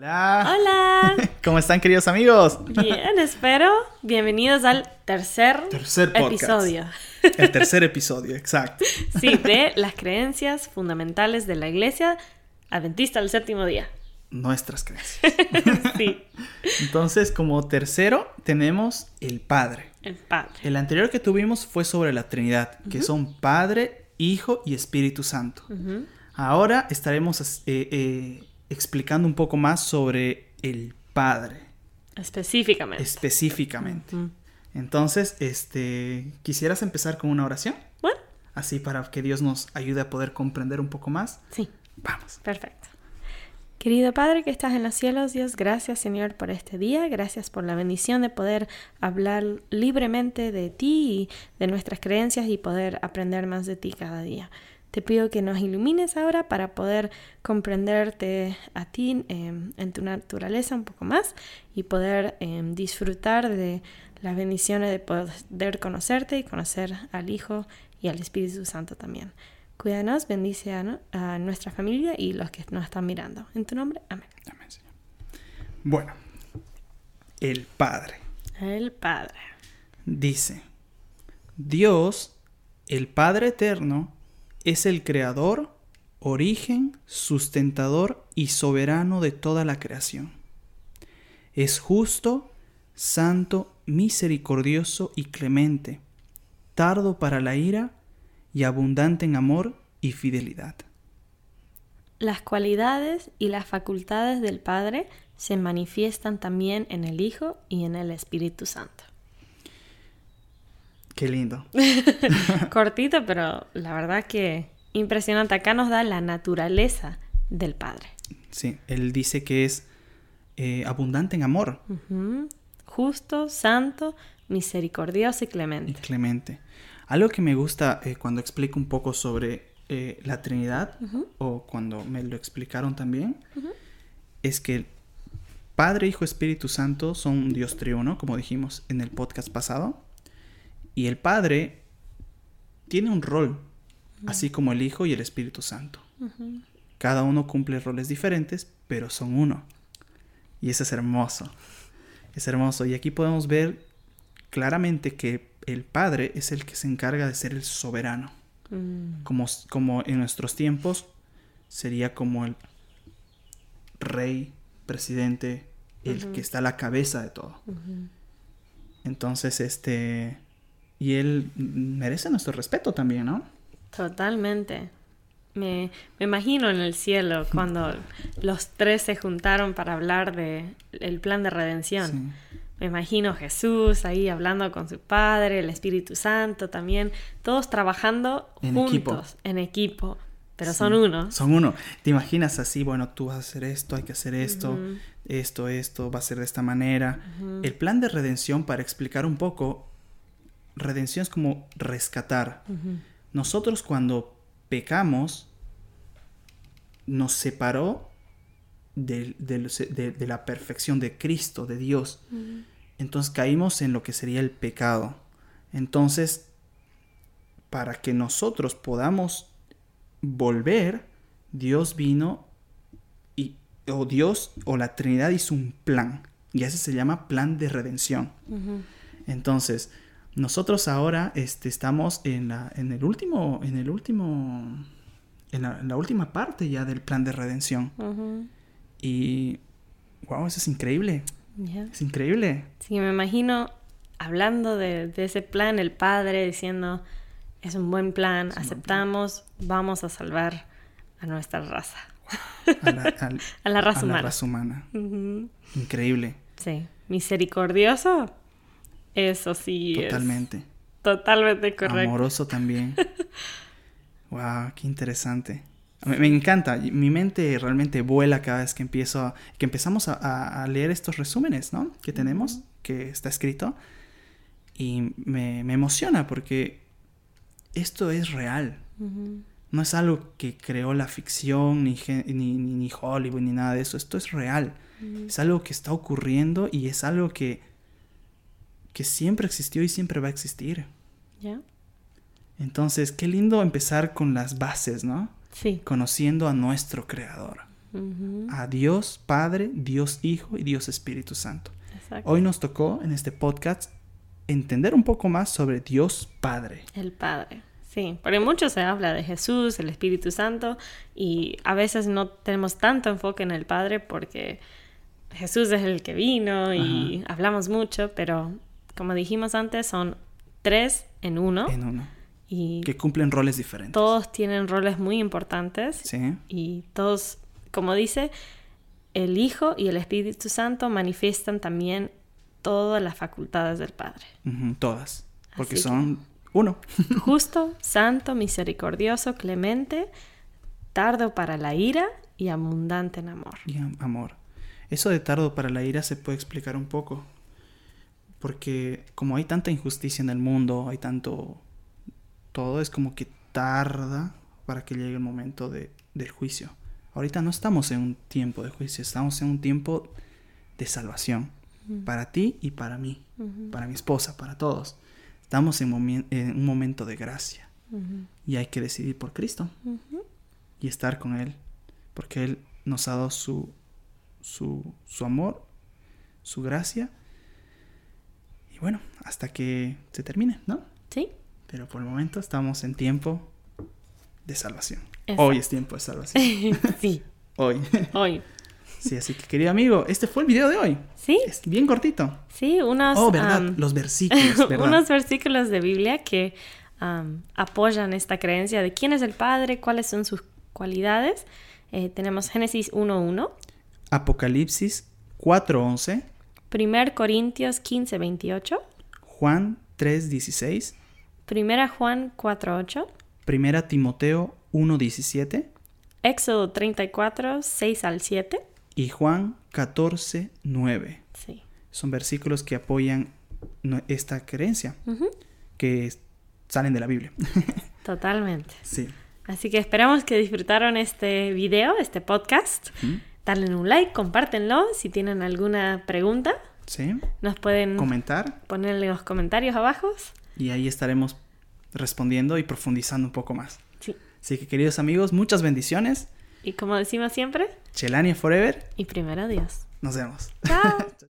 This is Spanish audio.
Hola. Hola. ¿Cómo están queridos amigos? Bien, espero. Bienvenidos al tercer, Tercer podcast. episodio. El tercer episodio, exacto. Sí, de las creencias fundamentales de la iglesia adventista del séptimo día. Nuestras creencias. Sí, Entonces, como tercero, tenemos el Padre. el Padre. El anterior que tuvimos fue sobre la Trinidad, que son Padre, Hijo y Espíritu Santo. Ahora estaremos eh, eh, explicando un poco más sobre el Padre, Específicamente. específicamente. Entonces, este, ¿quisieras empezar con una oración? Bueno, Así para que Dios nos ayude a poder comprender un poco más. sí, Vamos. perfecto. Querido Padre que estás en los cielos, Dios, gracias Señor por este día, gracias por la bendición de poder hablar libremente de ti y de nuestras creencias y poder aprender más de ti cada día. Te pido que nos ilumines ahora para poder comprenderte a ti eh, en tu naturaleza un poco más y poder eh, disfrutar de las bendiciones de poder conocerte y conocer al Hijo y al Espíritu Santo también. Cuídanos, bendice a, no- a nuestra familia y los que nos están mirando. En tu nombre, amén. Amén, Señor. Bueno, el Padre El Padre. dice, Dios, el Padre eterno, es el creador, origen, sustentador y soberano de toda la creación. Es justo, santo, misericordioso y clemente, tardo para la ira y abundante en amor y fidelidad. Las cualidades y las facultades del Padre se manifiestan también en el Hijo y en el Espíritu Santo. Qué lindo. Cortito, pero la verdad que impresionante. Acá nos da la naturaleza del Padre. Sí, él dice que es eh, abundante en amor. Justo, santo, misericordioso y y clemente. clemente. Algo que me gusta eh, cuando explico un poco sobre eh, la Trinidad, o cuando me lo explicaron también, es que Padre, Hijo, Espíritu Santo son un Dios triuno, como dijimos en el podcast pasado, y el Padre tiene un rol, así como el Hijo y el Espíritu Santo. Cada uno cumple roles diferentes, pero son uno. Y eso es hermoso. Es hermoso. Y aquí podemos ver claramente que el Padre es el que se encarga de ser el soberano. Mm, Como, como en nuestros tiempos sería como el rey, presidente, el que está a la cabeza de todo. Entonces, este... Y él merece nuestro respeto también, ¿no? Totalmente. Me, me imagino en el cielo cuando los tres se juntaron para hablar de el plan de redención. Sí. Me imagino Jesús ahí hablando con su Padre, el Espíritu Santo también, todos trabajando En juntos, equipo. en equipo, pero Sí, son uno. Son uno. Te imaginas así, bueno, tú vas a hacer esto, hay que hacer esto, esto, esto, va a ser de esta manera. El plan de redención, para explicar un poco, redención es como rescatar. Nosotros cuando pecamos, nos separó de, de la perfección de Cristo, de Dios. Entonces caímos en lo que sería el pecado. Entonces, para que nosotros podamos volver, Dios vino y, o Dios o la Trinidad hizo un plan. Y ese se llama plan de redención. Entonces, nosotros ahora este, estamos en, la, en el último, en el último, en la, en la última parte ya del plan de redención. Y, wow, eso es increíble. Es increíble. Sí, me imagino hablando de, de ese plan, el Padre diciendo, es un buen plan, aceptamos, vamos a salvar a nuestra raza, A la, al- a la raza a la humana. raza humana. Increíble. Sí, misericordioso, eso sí Totalmente. es totalmente correcto. Amoroso también. wow, qué interesante. Me, me encanta. Mi mente realmente vuela cada vez que empiezo a- que empezamos a, leer estos resúmenes, ¿no? Que tenemos, que está escrito. Y me, me emociona porque esto es real. No es algo que creó la ficción, ni, ni, ni Hollywood, ni nada de eso. Esto es real. Es algo que está ocurriendo y es algo que, que siempre existió y siempre va a existir. ¿Ya? Entonces, qué lindo empezar con las bases, ¿no? Sí. Conociendo a nuestro creador. a Dios Padre, Dios Hijo y Dios Espíritu Santo. Hoy nos tocó en este podcast entender un poco más sobre Dios Padre. El Padre. Sí, porque mucho se habla de Jesús, el Espíritu Santo, y a veces no tenemos tanto enfoque en el Padre porque Jesús es el que vino y hablamos mucho, pero como dijimos antes, son tres en uno. En uno. Y que cumplen roles diferentes. Todos tienen roles muy importantes. Sí. Y todos, como dice, el Hijo y el Espíritu Santo manifiestan también todas las facultades del Padre. todas. Porque son uno. Justo, santo, misericordioso, clemente, tardo para la ira y abundante en amor. Y amor. Eso de tardo para la ira se puede explicar un poco. Porque como hay tanta injusticia en el mundo, hay tanto... Todo es como que tarda para que llegue el momento de, del juicio. Ahorita no estamos en un tiempo de juicio, estamos en un tiempo de salvación. Para ti y para mí, para mi esposa, para todos. Estamos en, un momento de gracia y hay que decidir por Cristo y estar con Él, porque Él nos ha dado su, su, su amor, su gracia. Y bueno, hasta que se termine, ¿no? Sí. Pero por el momento estamos en tiempo de salvación. Hoy es tiempo de salvación. sí. Hoy. Hoy. Sí, así que querido amigo, este fue el video de hoy. Sí. Es bien cortito. Sí, unos... Oh, ¿verdad? Los versículos, ¿verdad? unos versículos de Biblia que apoyan esta creencia de quién es el Padre, cuáles son sus cualidades. Eh, tenemos Génesis 1.1. Apocalipsis 4.11. 1 Corintios 15.28. Juan 3.16. 1 Juan 4.8. 1 Timoteo 1.17. Éxodo 34, 6 al 7 y Juan 14, 9. Sí. Son versículos que apoyan esta creencia, que salen de la Biblia. Totalmente. Sí. Así que esperamos que disfrutaron este video, este podcast. Darle un like, compártenlo. Si tienen alguna pregunta, sí. nos pueden comentar. Ponerle los comentarios abajo. Y ahí estaremos respondiendo y profundizando un poco más. Sí. Así que queridos amigos, muchas bendiciones. Y como decimos siempre, Chelania Forever. Y primero Dios. Nos vemos. Chao.